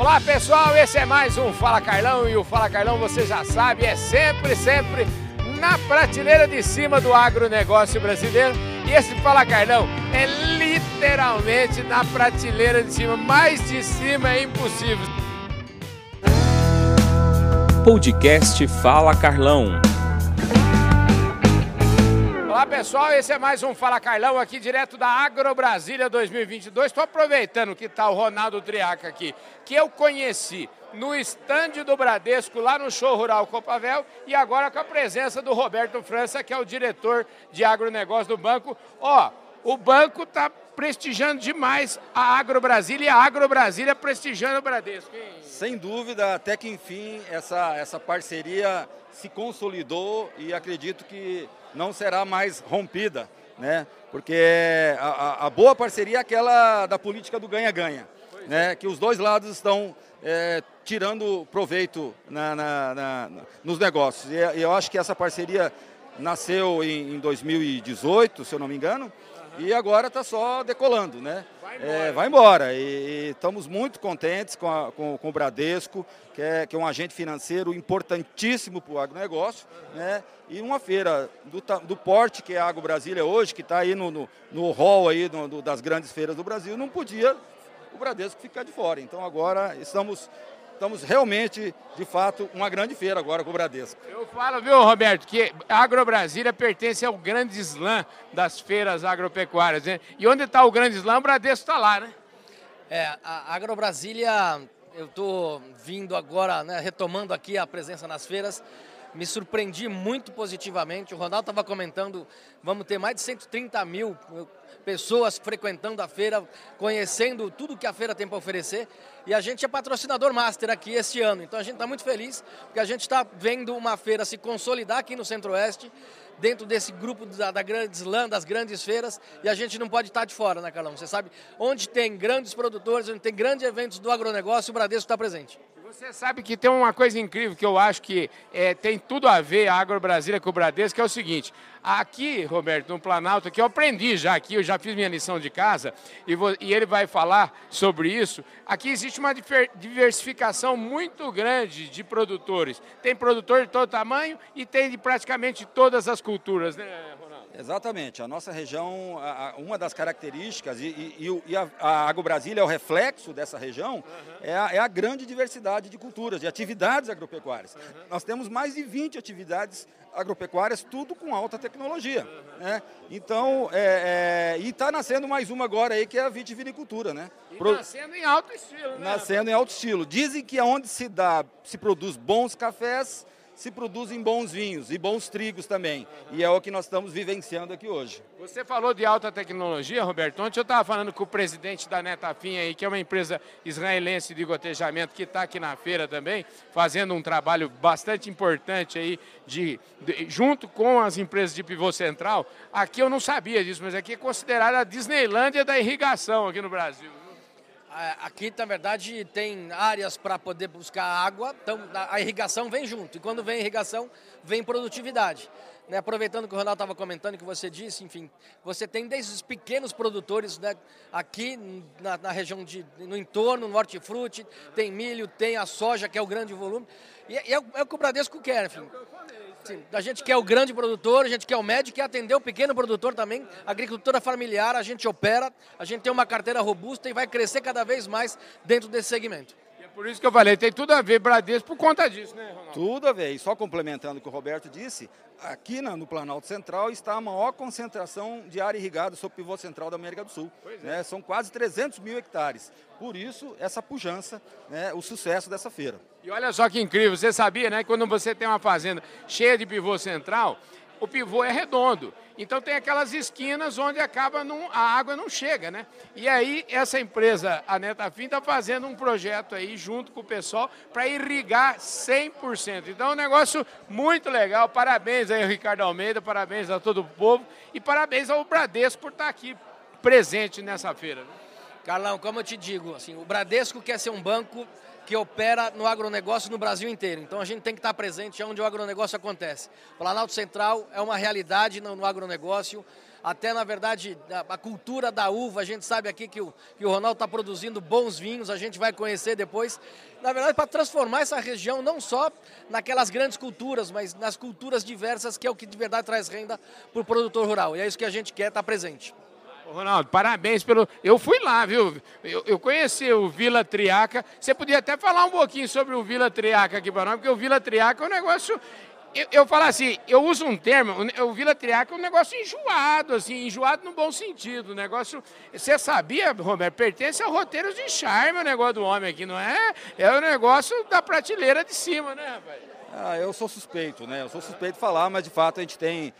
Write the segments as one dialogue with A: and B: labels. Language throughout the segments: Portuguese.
A: Olá pessoal, esse é mais um Fala Carlão e o Fala Carlão você já sabe, é sempre, sempre na prateleira de cima do agronegócio brasileiro. E esse Fala Carlão é literalmente na prateleira de cima, mais de cima é impossível.
B: Podcast Fala Carlão.
A: Olá pessoal, esse é mais um Fala Carlão aqui direto da Agro Brasília 2022. Estou aproveitando que está o Ronaldo Triaca aqui, que eu conheci no estande do Bradesco lá no show rural Copavel e agora com a presença do Roberto França, que é o diretor de agronegócio do banco. Ó, o banco está prestigiando demais a Agro Brasília e a Agro Brasília prestigiando o Bradesco. Hein?
C: Sem dúvida, até que enfim essa, essa parceria se consolidou e acredito que não será mais rompida, né? Porque a, a boa parceria é aquela da política do ganha-ganha, né? Que os dois lados estão é, tirando proveito na, na, na, nos negócios. E eu acho que essa parceria nasceu em, em 2018, se eu não me engano, e agora está só decolando, né? Vai embora. É, vai embora. E, e, estamos muito contentes com, a, com, com, o Bradesco, que é, que é um agente financeiro importantíssimo para o agronegócio, né? E uma feira do, do porte que é a Agro Brasília hoje, que está aí no, no, no hall aí no, no, das grandes feiras do Brasil, não podia o Bradesco ficar de fora. Então agora estamos estamos realmente, de fato, uma grande feira agora com o Bradesco.
A: Eu falo, viu, Roberto, que a Agro Brasília pertence ao grande slam das feiras agropecuárias, né? E onde está o grande slam, o Bradesco está lá, né?
D: É, a Agro Brasília, eu estou vindo agora, né, retomando aqui a presença nas feiras, me surpreendi muito positivamente. O Ronaldo estava comentando, vamos ter mais de 130 mil pessoas frequentando a feira, conhecendo tudo que a feira tem para oferecer. E a gente é patrocinador master aqui este ano. Então a gente está muito feliz, porque a gente está vendo uma feira se consolidar aqui no Centro-Oeste, dentro desse grupo da, da Grandes Lã, das grandes feiras, e a gente não pode estar de fora, né, Carlão? Você sabe, onde tem grandes produtores, onde tem grandes eventos do agronegócio, o Bradesco está presente.
A: Você sabe que tem uma coisa incrível que eu acho que é, tem tudo a ver a Agro Brasília com o Bradesco, que é o seguinte. Aqui, Roberto, no Planalto, que eu aprendi já aqui, eu já fiz minha lição de casa, e, vou, e ele vai falar sobre isso. Aqui existe uma diversificação muito grande de produtores. Tem produtor de todo tamanho e tem de praticamente todas as culturas, né, Ronaldo?
C: Exatamente. A nossa região, uma das características, e, e, e a, a Agro Brasília é o reflexo dessa região, uhum. é, a, é, a, grande diversidade de culturas, de atividades agropecuárias. Uhum. Nós temos mais de 20 atividades agropecuárias, tudo com alta tecnologia. Né? Então, é, é, e está nascendo mais uma agora aí, que é a vitivinicultura. Né?
A: E Pro... nascendo em alto estilo, né?
C: Nascendo em alto estilo. Dizem que onde se dá, se produz bons cafés, se produzem bons vinhos e bons trigos também. E é o que nós estamos vivenciando aqui hoje.
A: Você falou de alta tecnologia, Roberto. Ontem eu estava falando com o presidente da Netafim aí, que é uma empresa israelense de gotejamento que está aqui na feira também, fazendo um trabalho bastante importante aí, de, de, junto com as empresas de pivô central. Aqui eu não sabia disso, mas aqui é considerada a Disneylândia da irrigação aqui no Brasil.
D: É, aqui, na verdade, tem áreas para poder buscar água, então a irrigação vem junto. E quando vem irrigação, vem produtividade. Né, aproveitando que o Ronaldo estava comentando, que você disse, enfim, você tem desde os pequenos produtores né, aqui na, na, região de, no entorno, no hortifruti, tem milho, tem a soja, que é o grande volume, e, e é, é, o que o Bradesco quer, enfim. Sim, a gente quer o grande produtor, a gente quer o médio, quer atender o pequeno produtor também, agricultura familiar, a gente opera, a gente tem uma carteira robusta e vai crescer cada vez mais dentro desse segmento.
A: Por isso que eu falei, tem tudo a ver Bradesco por conta disso, né, Ronaldo?
C: Tudo a ver. E só complementando o que o Roberto disse, aqui no Planalto Central está a maior concentração de área irrigada sob pivô central da América do Sul. É. Né? São quase 300 mil hectares. Por isso, essa pujança, né, o sucesso dessa feira.
A: E olha só que incrível, você sabia, né, quando você tem uma fazenda cheia de pivô central, o pivô é redondo. Então tem aquelas esquinas onde acaba a água não chega, né? E aí essa empresa, a Netafim, está fazendo um projeto aí junto com o pessoal para irrigar 100%. Então é um negócio muito legal. Parabéns aí Ricardo Almeida, parabéns a todo o povo e parabéns ao Bradesco por estar tá aqui presente nessa feira.
D: Carlão, como eu te digo, assim, o Bradesco quer ser um banco que opera no agronegócio no Brasil inteiro. Então a gente tem que estar presente onde o agronegócio acontece. O Planalto Central é uma realidade no, no agronegócio. até na verdade a, a cultura da uva. A gente sabe aqui que o, que o Ronaldo está produzindo bons vinhos, a gente vai conhecer depois. Na verdade, para transformar essa região não só naquelas grandes culturas, mas nas culturas diversas, que é o que de verdade traz renda para o produtor rural. E é isso que a gente quer estar presente.
A: Ronaldo, parabéns pelo. Eu fui lá, viu? Eu, eu, conheci o Vila Triaca. Você podia até falar um pouquinho sobre o Vila Triaca aqui para nós, porque o Vila Triaca é um negócio. Eu, eu falo assim, eu uso um termo, o Vila Triaca é um negócio enjoado, assim, enjoado no bom sentido. O negócio. Você sabia, Roberto, pertence ao roteiro de charme o negócio do homem aqui, não é? É o negócio da prateleira de cima, né, rapaz?
C: Ah, eu sou suspeito, né? Eu sou suspeito de falar, mas de fato a gente tem.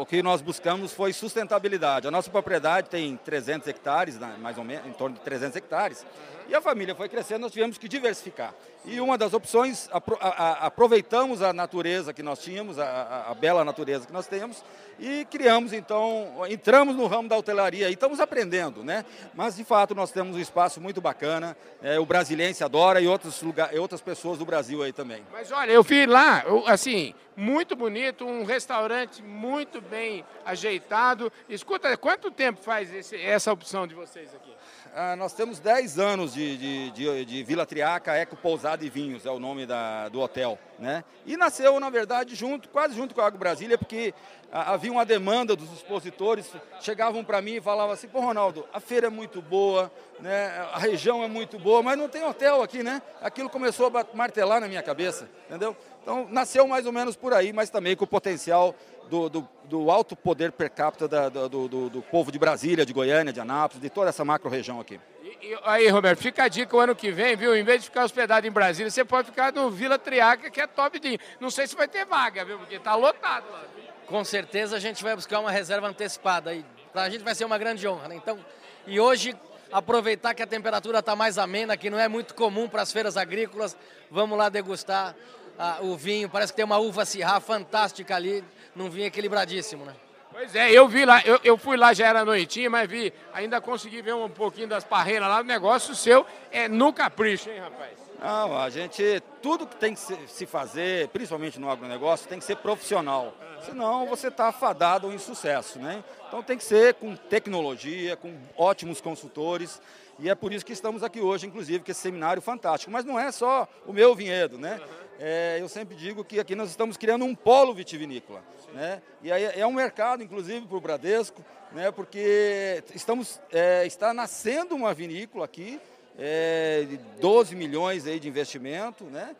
C: o que nós buscamos foi sustentabilidade. A nossa propriedade tem 300 hectares, né, mais ou menos, em torno de 300 hectares. E a família foi crescendo, nós tivemos que diversificar. E uma das opções, aproveitamos a natureza que nós tínhamos, a, a, bela natureza que nós temos, e criamos então, entramos no ramo da hotelaria e estamos aprendendo, né? Mas de fato nós temos um espaço muito bacana, é, o brasileiro adora e outros lugar, outras pessoas do Brasil aí também.
A: Mas olha, eu fui lá, assim, muito bonito, um restaurante muito bem ajeitado. Escuta, quanto tempo faz esse, essa opção de vocês aqui?
C: Ah, nós temos 10 anos de, de, de, de, Vila Triaca Eco Pousada e Vinhos, é o nome da, do hotel. Né? E nasceu, na verdade, junto, quase junto com a Água Brasília, porque ah, havia uma demanda dos expositores, chegavam para mim e falavam assim, pô Ronaldo, a feira é muito boa, né? a região é muito boa, mas não tem hotel aqui, né? Aquilo começou a martelar na minha cabeça, entendeu? Então, nasceu mais ou menos por aí, mas também com o potencial do, do, do alto poder per capita da, do, do, do, povo de Brasília, de Goiânia, de Anápolis, de toda essa macro-região aqui.
A: E, e, aí, Roberto, fica a dica o ano que vem, viu? Em vez de ficar hospedado em Brasília, você pode ficar no Vila Triaca, que é top de. Não sei se vai ter vaga, viu? Porque está lotado lá.
D: Com certeza a gente vai buscar uma reserva antecipada aí. Para a gente vai ser uma grande honra, né? Então, e hoje aproveitar que a temperatura está mais amena, que não é muito comum para as feiras agrícolas, vamos lá degustar ah, o vinho. Parece que tem uma uva Syrah fantástica ali, num vinho equilibradíssimo, né?
A: Pois é, eu vi lá, eu, eu fui lá, já era noitinha, mas vi, ainda consegui ver um pouquinho das parreiras lá, o negócio seu é no capricho, hein, rapaz?
C: Não, a gente, tudo que tem que se fazer, principalmente no agronegócio, tem que ser profissional. Senão você está afadado ao insucesso, né? Então tem que ser com tecnologia, com ótimos consultores. E é por isso que estamos aqui hoje, inclusive, com esse seminário fantástico. Mas não é só o meu vinhedo, né? É, eu sempre digo que aqui nós estamos criando um polo vitivinícola. Né? E aí é um mercado, inclusive, para o Bradesco, né? porque estamos, é, está nascendo uma vinícola aqui, é, de 12 milhões aí de investimento, né?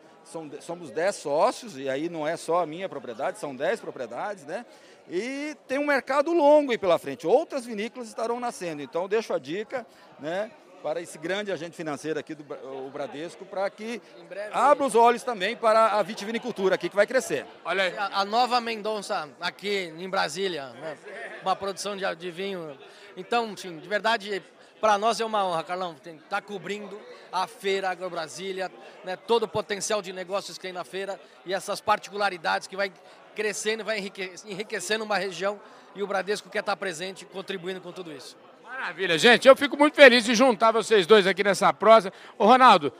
C: Somos 10 sócios, e aí não é só a minha propriedade, são 10 propriedades, né? E tem um mercado longo aí pela frente. Outras vinícolas estarão nascendo. Então, deixo a dica, né? Para esse grande agente financeiro aqui do o Bradesco, para que abra os olhos também para a vitivinicultura aqui que vai crescer.
D: Olha aí. A, a nova Mendonça aqui em Brasília, né? uma produção de, de vinho. Então, sim, de verdade, para nós é uma honra, Carlão, estar tá cobrindo a feira Agro Brasília, né, todo o potencial de negócios que tem na feira e essas particularidades que vai crescendo e vai enriquecendo uma região e o Bradesco quer estar presente contribuindo com tudo isso.
A: Maravilha, gente. Eu fico muito feliz de juntar vocês dois aqui nessa prosa. Ô, Ronaldo,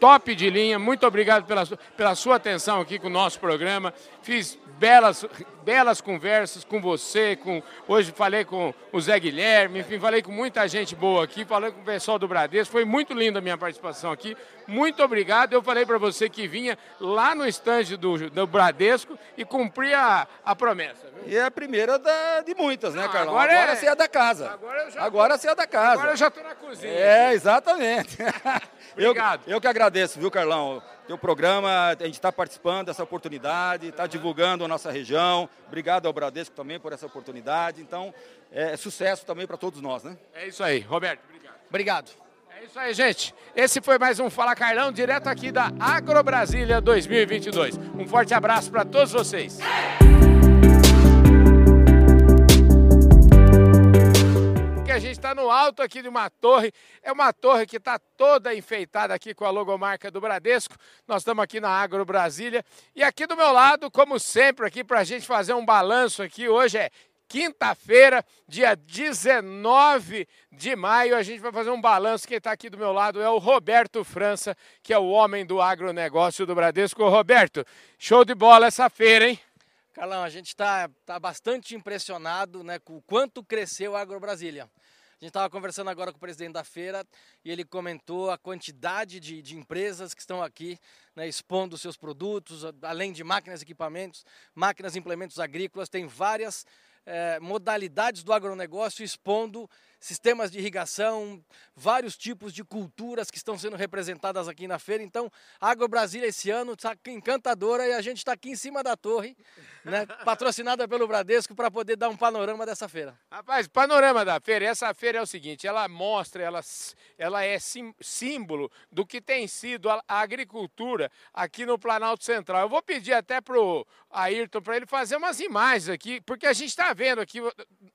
A: top de linha. Muito obrigado pela, pela sua atenção aqui com o nosso programa. Fiz belas, belas conversas com você, com hoje falei com o Zé Guilherme, enfim, falei com muita gente boa aqui, falei com o pessoal do Bradesco, foi muito linda a minha participação aqui, muito obrigado, eu falei para você que vinha lá no estande do, do Bradesco e cumpria a, a promessa.
C: Viu? E é a primeira da, de muitas, né, Carlão? Agora, agora é, você é da casa. Agora, já agora você é da casa.
A: Agora eu já estou na cozinha.
C: É, aqui. exatamente. obrigado. Eu, eu que agradeço, viu, Carlão? teu programa, a gente está participando dessa oportunidade, está divulgando a nossa região. Obrigado ao Bradesco também por essa oportunidade. Então, é sucesso também para todos nós, né?
A: É isso aí, Roberto. Obrigado.
D: Obrigado.
A: É isso aí, gente. Esse foi mais um Fala Carlão, direto aqui da Agro Brasília 2022. Um forte abraço para todos vocês. a gente está no alto aqui de uma torre. É uma torre que está toda enfeitada aqui com a logomarca do Bradesco. Nós estamos aqui na Agro Brasília. E aqui do meu lado, como sempre, aqui para a gente fazer um balanço aqui, hoje é quinta-feira, dia 19 de maio. A gente vai fazer um balanço. Quem está aqui do meu lado é o Roberto França, que é o homem do agronegócio do Bradesco. Roberto, show de bola essa feira, hein?
D: Carlão, a gente está tá bastante impressionado né, com o quanto cresceu a AgroBrasília. A gente estava conversando agora com o presidente da feira e ele comentou a quantidade de, de empresas que estão aqui né, expondo seus produtos, além de máquinas e equipamentos, máquinas e implementos agrícolas, tem várias modalidades do agronegócio expondo sistemas de irrigação, vários tipos de culturas que estão sendo representadas aqui na feira. Então, a Agro Brasília esse ano está encantadora e a gente está aqui em cima da torre, né, patrocinada pelo Bradesco, para poder dar um panorama dessa feira.
A: Rapaz, panorama da feira, essa feira é o seguinte, ela mostra, ela, ela é sim, símbolo do que tem sido a, a agricultura aqui no Planalto Central. Eu vou pedir até para o Ayrton, para ele fazer umas imagens aqui, porque a gente está vendo aqui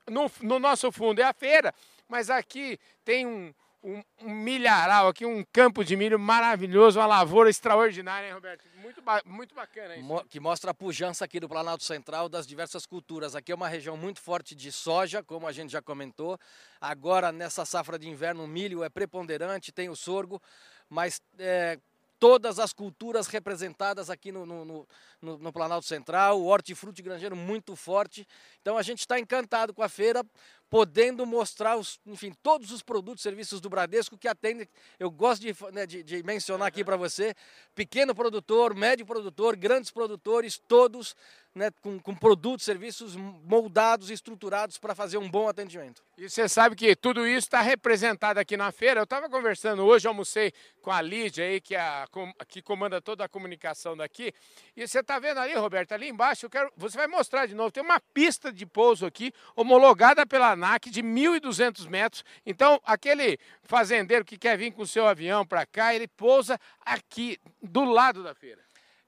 A: no, no nosso fundo é a feira, mas aqui tem um, um, um, milharal aqui, um campo de milho maravilhoso, uma lavoura extraordinária, hein, Roberto? Muito, ba muito bacana isso.
D: Que mostra a pujança aqui do Planalto Central das diversas culturas. Aqui é uma região muito forte de soja, como a gente já comentou. Agora, nessa safra de inverno, o milho é preponderante, tem o sorgo, mas é, todas as culturas representadas aqui no, no, no, no Planalto Central, o hortifruti muito forte. Então a gente está encantado com a feira, podendo mostrar, os, enfim, todos os produtos e serviços do Bradesco que atendem. Eu gosto de, né, de, de mencionar aqui para você: pequeno produtor, médio produtor, grandes produtores, todos né, com, com produtos, serviços moldados estruturados para fazer um bom atendimento.
A: E você sabe que tudo isso está representado aqui na feira. Eu estava conversando hoje, almocei com a Lídia aí, que, é a, que comanda toda a comunicação daqui. E você está vendo ali, Roberto, ali embaixo, eu quero, você vai mostrar de novo. Tem uma pista de pouso aqui, homologada pela De 1.200 metros. Então, aquele fazendeiro que quer vir com o seu avião para cá, ele pousa aqui, do lado da feira.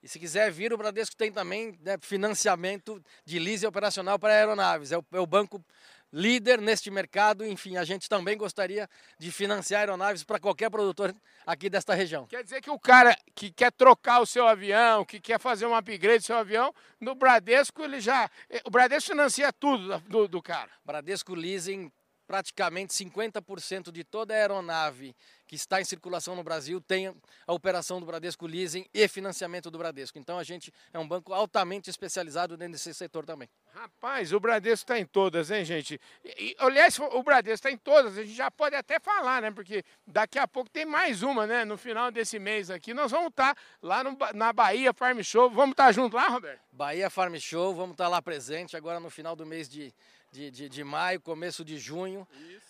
D: E se quiser vir, o Bradesco tem também né, financiamento de lease operacional para aeronaves. É o, é o, banco líder neste mercado. Enfim, a gente também gostaria de financiar aeronaves para qualquer produtor aqui desta região.
A: Quer dizer que o cara que quer trocar o seu avião, que quer fazer um upgrade do seu avião, no Bradesco ele já. O Bradesco financia tudo do, do cara.
D: Bradesco Leasing praticamente 50% de toda a aeronave que está em circulação no Brasil tem a operação do Bradesco Leasing e financiamento do Bradesco. Então a gente é um banco altamente especializado dentro desse setor também.
A: Rapaz, o Bradesco está em todas, hein, gente? E, aliás, o Bradesco está em todas, a gente já pode até falar, né? Porque daqui a pouco tem mais uma, né? No final desse mês aqui, nós vamos estar tá lá no, na Bahia Farm Show. Vamos estar tá junto lá, Roberto?
D: Bahia Farm Show, vamos estar tá lá presente agora no final do mês de de, de, de maio, começo de junho,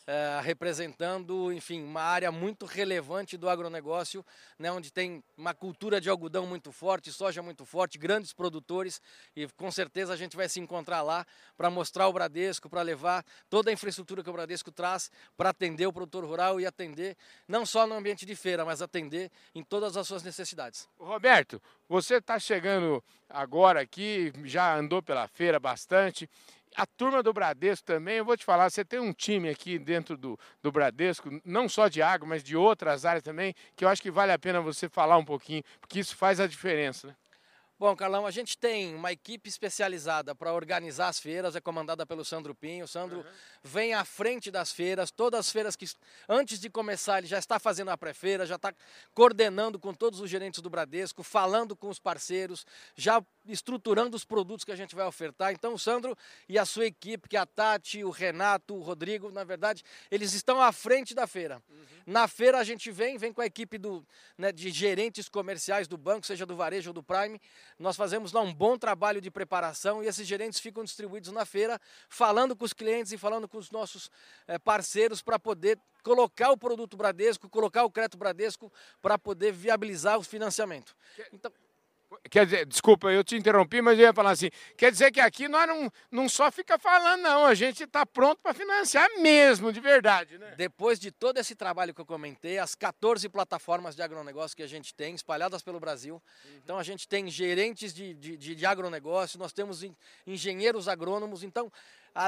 D: é, representando, enfim, uma área muito relevante do agronegócio, né, onde tem uma cultura de algodão muito forte, soja muito forte, grandes produtores, e com certeza a gente vai se encontrar lá para mostrar o Bradesco, para levar toda a infraestrutura que o Bradesco traz para atender o produtor rural e atender não só no ambiente de feira, mas atender em todas as suas necessidades.
A: Roberto, você está chegando agora aqui, já andou pela feira bastante, a turma do Bradesco também, eu vou te falar, você tem um time aqui dentro do, do Bradesco, não só de água, mas de outras áreas também, que eu acho que vale a pena você falar um pouquinho, porque isso faz a diferença. Né?
D: Bom, Carlão, a gente tem uma equipe especializada para organizar as feiras, é comandada pelo Sandro Pinho. O Sandro uhum. vem à frente das feiras, todas as feiras que antes de começar ele já está fazendo a pré-feira, já está coordenando com todos os gerentes do Bradesco, falando com os parceiros, já estruturando os produtos que a gente vai ofertar. Então, o Sandro e a sua equipe, que é a Tati, o Renato, o Rodrigo, na verdade, eles estão à frente da feira. Uhum. Na feira a gente vem, vem com a equipe do, né, de gerentes comerciais do banco, seja do varejo ou do Prime, nós fazemos lá um bom trabalho de preparação e esses gerentes ficam distribuídos na feira, falando com os clientes e falando com os nossos é, parceiros para poder colocar o produto Bradesco, colocar o crédito Bradesco para poder viabilizar o financiamento.
A: Então, Quer dizer, desculpa, eu te interrompi, mas eu ia falar assim. Quer dizer que aqui nós não, não só fica falando, não. A gente está pronto para financiar mesmo, de verdade, né?
D: Depois de todo esse trabalho que eu comentei, as 14 plataformas de agronegócio que a gente tem, espalhadas pelo Brasil. Uhum. Então a gente tem gerentes de, de, de agronegócio, nós temos engenheiros agrônomos. Então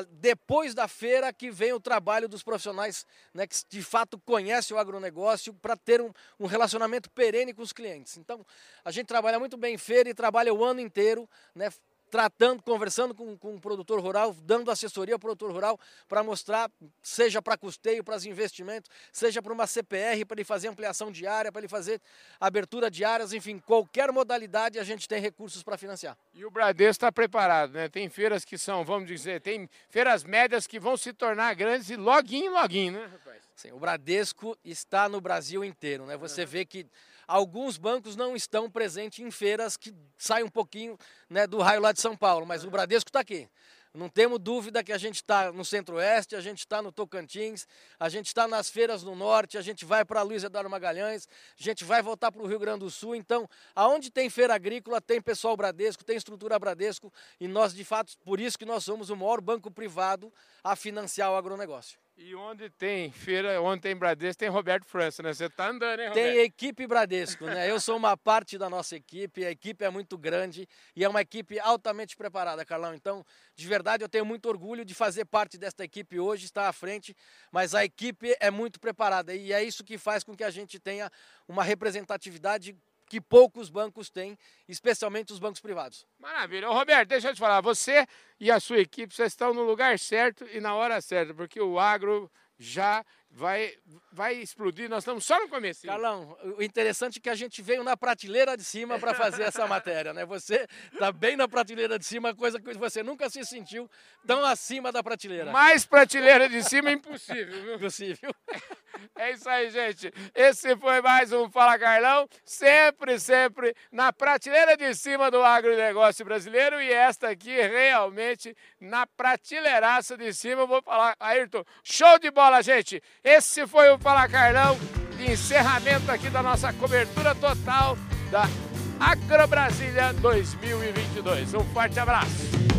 D: depois da feira que vem o trabalho dos profissionais né, que de fato conhecem o agronegócio para ter um, um, relacionamento perene com os clientes. Então, a gente trabalha muito bem em feira e trabalha o ano inteiro, né, tratando, conversando com, com o produtor rural, dando assessoria ao produtor rural para mostrar, seja para custeio, para os investimentos, seja para uma CPR, para ele fazer ampliação de área, para ele fazer abertura de áreas, enfim, qualquer modalidade a gente tem recursos para financiar.
A: E o Bradesco está preparado, né? Tem feiras que são, vamos dizer, tem feiras médias que vão se tornar grandes e login, login, né, rapaz?
D: Sim, o Bradesco está no Brasil inteiro, né? Você vê que alguns bancos não estão presentes em feiras que saem um pouquinho né, do raio lá de São Paulo, mas o Bradesco está aqui. Não temos dúvida que a gente está no Centro-Oeste, a gente está no Tocantins, a gente está nas feiras no Norte, a gente vai para Luiz Eduardo Magalhães, a gente vai voltar para o Rio Grande do Sul. Então, aonde tem feira agrícola, tem pessoal Bradesco, tem estrutura Bradesco, e nós, de fato, por isso que nós somos o maior banco privado a financiar o agronegócio.
A: E onde tem feira, onde tem Bradesco, tem Roberto França, né? Você tá andando, hein, Roberto?
D: Tem equipe Bradesco, né? Eu sou uma parte da nossa equipe, a equipe é muito grande e é uma equipe altamente preparada, Carlão. Então, de verdade, eu tenho muito orgulho de fazer parte desta equipe hoje, estar à frente, mas a equipe é muito preparada e é isso que faz com que a gente tenha uma representatividade que poucos bancos têm, especialmente os bancos privados.
A: Maravilha. Ô, Roberto, deixa eu te falar, você e a sua equipe, vocês estão no lugar certo e na hora certa, porque o agro já vai, vai explodir. Nós estamos só no começo.
D: Carlão, o interessante é que a gente veio na prateleira de cima para fazer essa matéria, né? Você está bem na prateleira de cima, coisa que você nunca se sentiu tão acima da prateleira.
A: Mais prateleira de cima é impossível, viu?
D: Impossível.
A: É isso aí, gente. Esse foi mais um Fala Carlão, sempre, sempre na prateleira de cima do agronegócio brasileiro e esta aqui realmente na prateleiraça de cima. Eu vou falar, Ayrton, show de bola, gente. Esse foi o Fala Carlão de encerramento aqui da nossa cobertura total da Agro Brasília 2022. Um forte abraço.